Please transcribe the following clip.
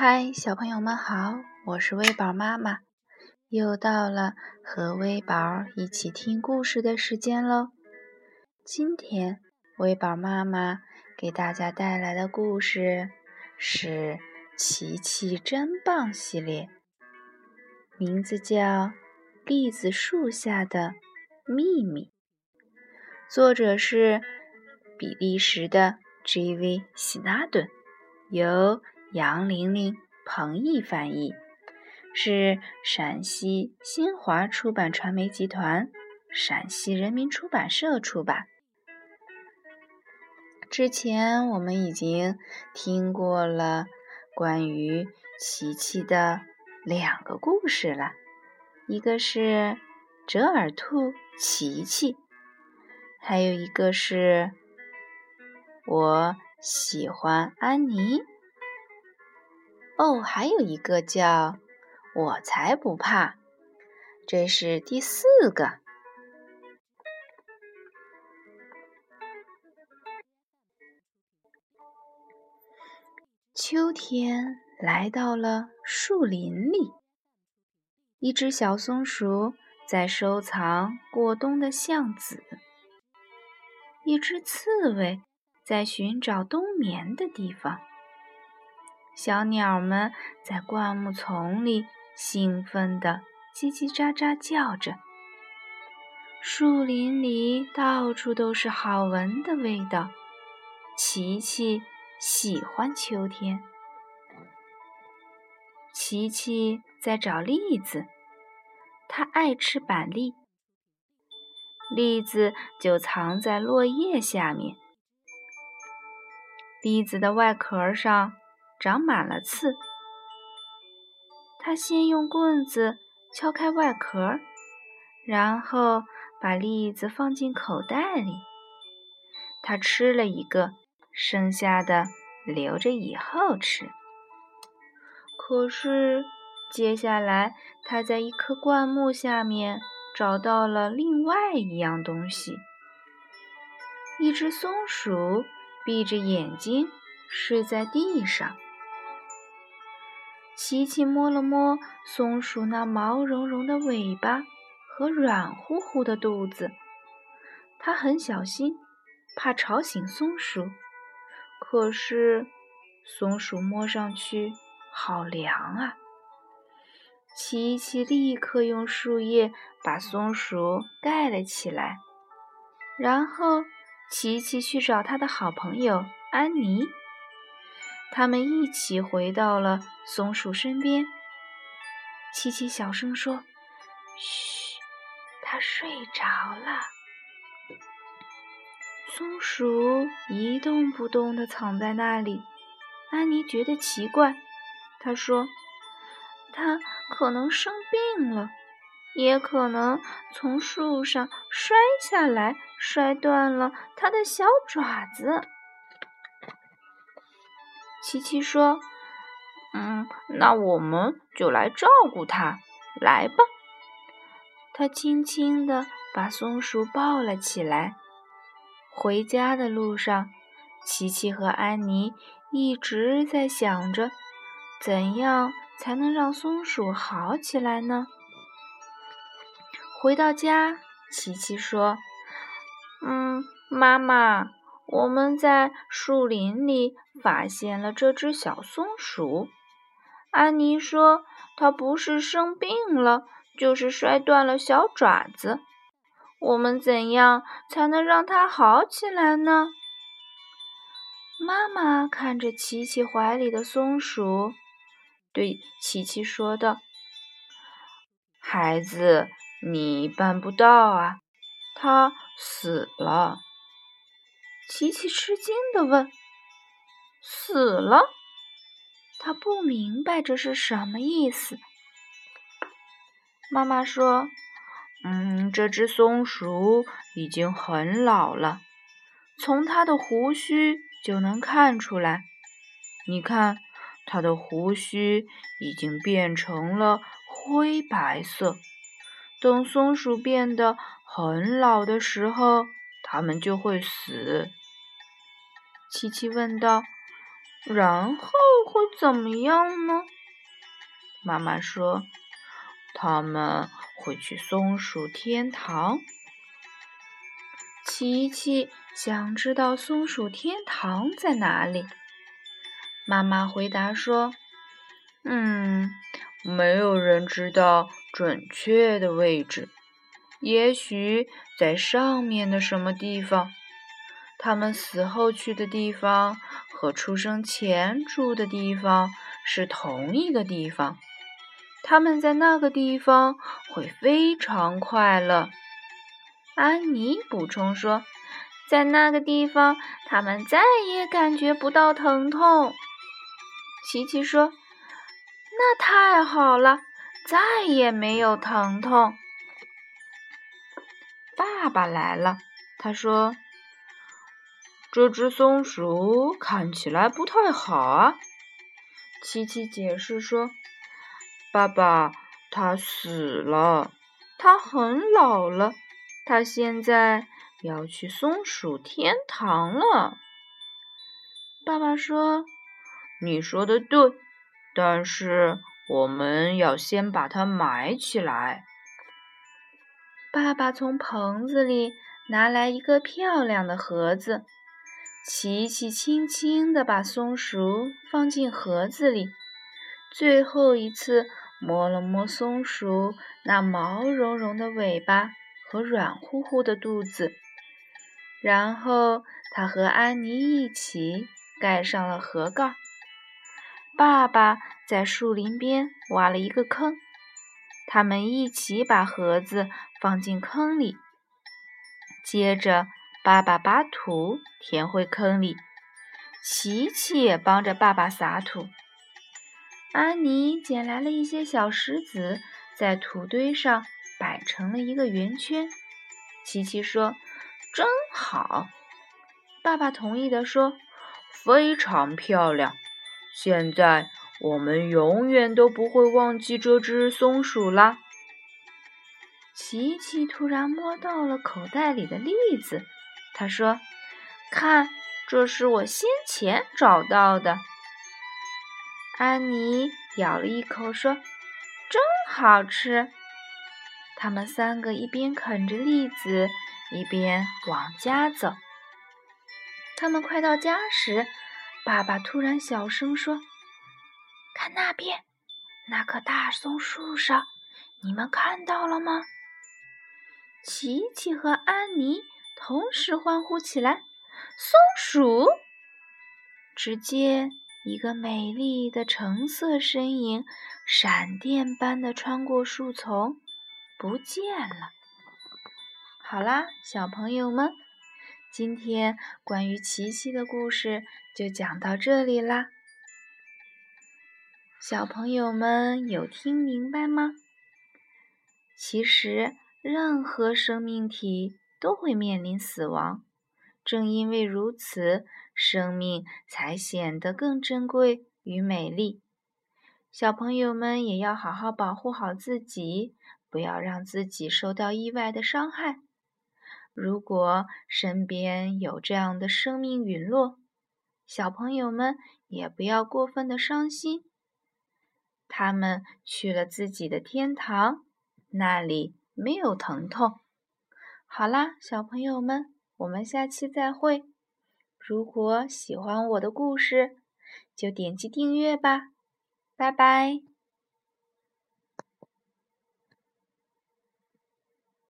嗨，小朋友们好，我是微宝妈妈，又到了和微宝一起听故事的时间喽。今天微宝妈妈给大家带来的故事是《奇奇真棒》系列，名字叫《栗子树下的秘密》，作者是比利时的 J.V. 希纳顿，由。杨玲玲、彭毅翻译，是陕西新华出版传媒集团、陕西人民出版社出版。之前我们已经听过了关于琪琪的两个故事了，一个是折耳兔琪琪，还有一个是我喜欢安妮。哦，还有一个叫“我才不怕”，这是第四个。秋天来到了树林里，一只小松鼠在收藏过冬的橡子，一只刺猬在寻找冬眠的地方。小鸟们在灌木丛里兴奋地叽叽喳喳叫着。树林里到处都是好闻的味道。琪琪喜欢秋天。琪琪在找栗子，它爱吃板栗。栗子就藏在落叶下面。栗子的外壳上。长满了刺，他先用棍子敲开外壳，然后把栗子放进口袋里。他吃了一个，剩下的留着以后吃。可是，接下来他在一棵灌木下面找到了另外一样东西——一只松鼠闭着眼睛睡在地上。琪琪摸了摸松鼠那毛茸茸的尾巴和软乎乎的肚子，它很小心，怕吵醒松鼠。可是松鼠摸上去好凉啊！琪琪立刻用树叶把松鼠盖了起来，然后琪琪去找他的好朋友安妮。他们一起回到了松鼠身边。琪琪小声说：“嘘，它睡着了。”松鼠一动不动地躺在那里。安妮觉得奇怪，她说：“它可能生病了，也可能从树上摔下来，摔断了它的小爪子。”琪琪说：“嗯，那我们就来照顾它，来吧。”他轻轻地把松鼠抱了起来。回家的路上，琪琪和安妮一直在想着，怎样才能让松鼠好起来呢？回到家，琪琪说：“嗯，妈妈。”我们在树林里发现了这只小松鼠。安妮说：“它不是生病了，就是摔断了小爪子。我们怎样才能让它好起来呢？”妈妈看着琪琪怀里的松鼠，对琪琪说道：“孩子，你办不到啊，它死了。”琪琪吃惊地问：“死了？”他不明白这是什么意思。妈妈说：“嗯，这只松鼠已经很老了，从它的胡须就能看出来。你看，它的胡须已经变成了灰白色。等松鼠变得很老的时候，它们就会死。”琪琪问道：“然后会怎么样呢？妈妈说：“他们会去松鼠天堂。”琪琪想知道松鼠天堂在哪里。妈妈回答说：“嗯，没有人知道准确的位置，也许在上面的什么地方。他们死后去的地方和出生前住的地方是同一个地方。他们在那个地方会非常快乐。”安妮补充说：“在那个地方，他们再也感觉不到疼痛。”琪琪说：“那太好了，再也没有疼痛。”爸爸来了，他说：“这只松鼠看起来不太好啊。”琪琪解释说：“爸爸，它死了，它很老了。”他现在要去松鼠天堂了。爸爸说：“你说的对，但是我们要先把它埋起来。”爸爸从棚子里拿来一个漂亮的盒子，琪琪轻轻地把松鼠放进盒子里，最后一次摸了摸松鼠那毛茸茸的尾巴。和软乎乎的肚子，然后他和安妮一起盖上了盒盖。爸爸在树林边挖了一个坑，他们一起把盒子放进坑里。接着，爸爸把土填回坑里，琪琪也帮着爸爸撒土。安妮捡来了一些小石子，在土堆上。摆成了一个圆圈，琪琪说：“真好。”爸爸同意的说：“非常漂亮。现在我们永远都不会忘记这只松鼠啦。”琪琪突然摸到了口袋里的栗子，他说：“看，这是我先前找到的。”安妮咬了一口，说：“真好吃。”他们三个一边啃着栗子，一边往家走。他们快到家时，爸爸突然小声说：“看那边，那棵大松树上，你们看到了吗？”琪琪和安妮同时欢呼起来：“松鼠！”只见一个美丽的橙色身影，闪电般的穿过树丛。不见了。好啦，小朋友们，今天关于琪琪的故事就讲到这里啦。小朋友们有听明白吗？其实，任何生命体都会面临死亡，正因为如此，生命才显得更珍贵与美丽。小朋友们也要好好保护好自己。不要让自己受到意外的伤害。如果身边有这样的生命陨落，小朋友们也不要过分的伤心。他们去了自己的天堂，那里没有疼痛。好啦，小朋友们，我们下期再会。如果喜欢我的故事，就点击订阅吧。拜拜。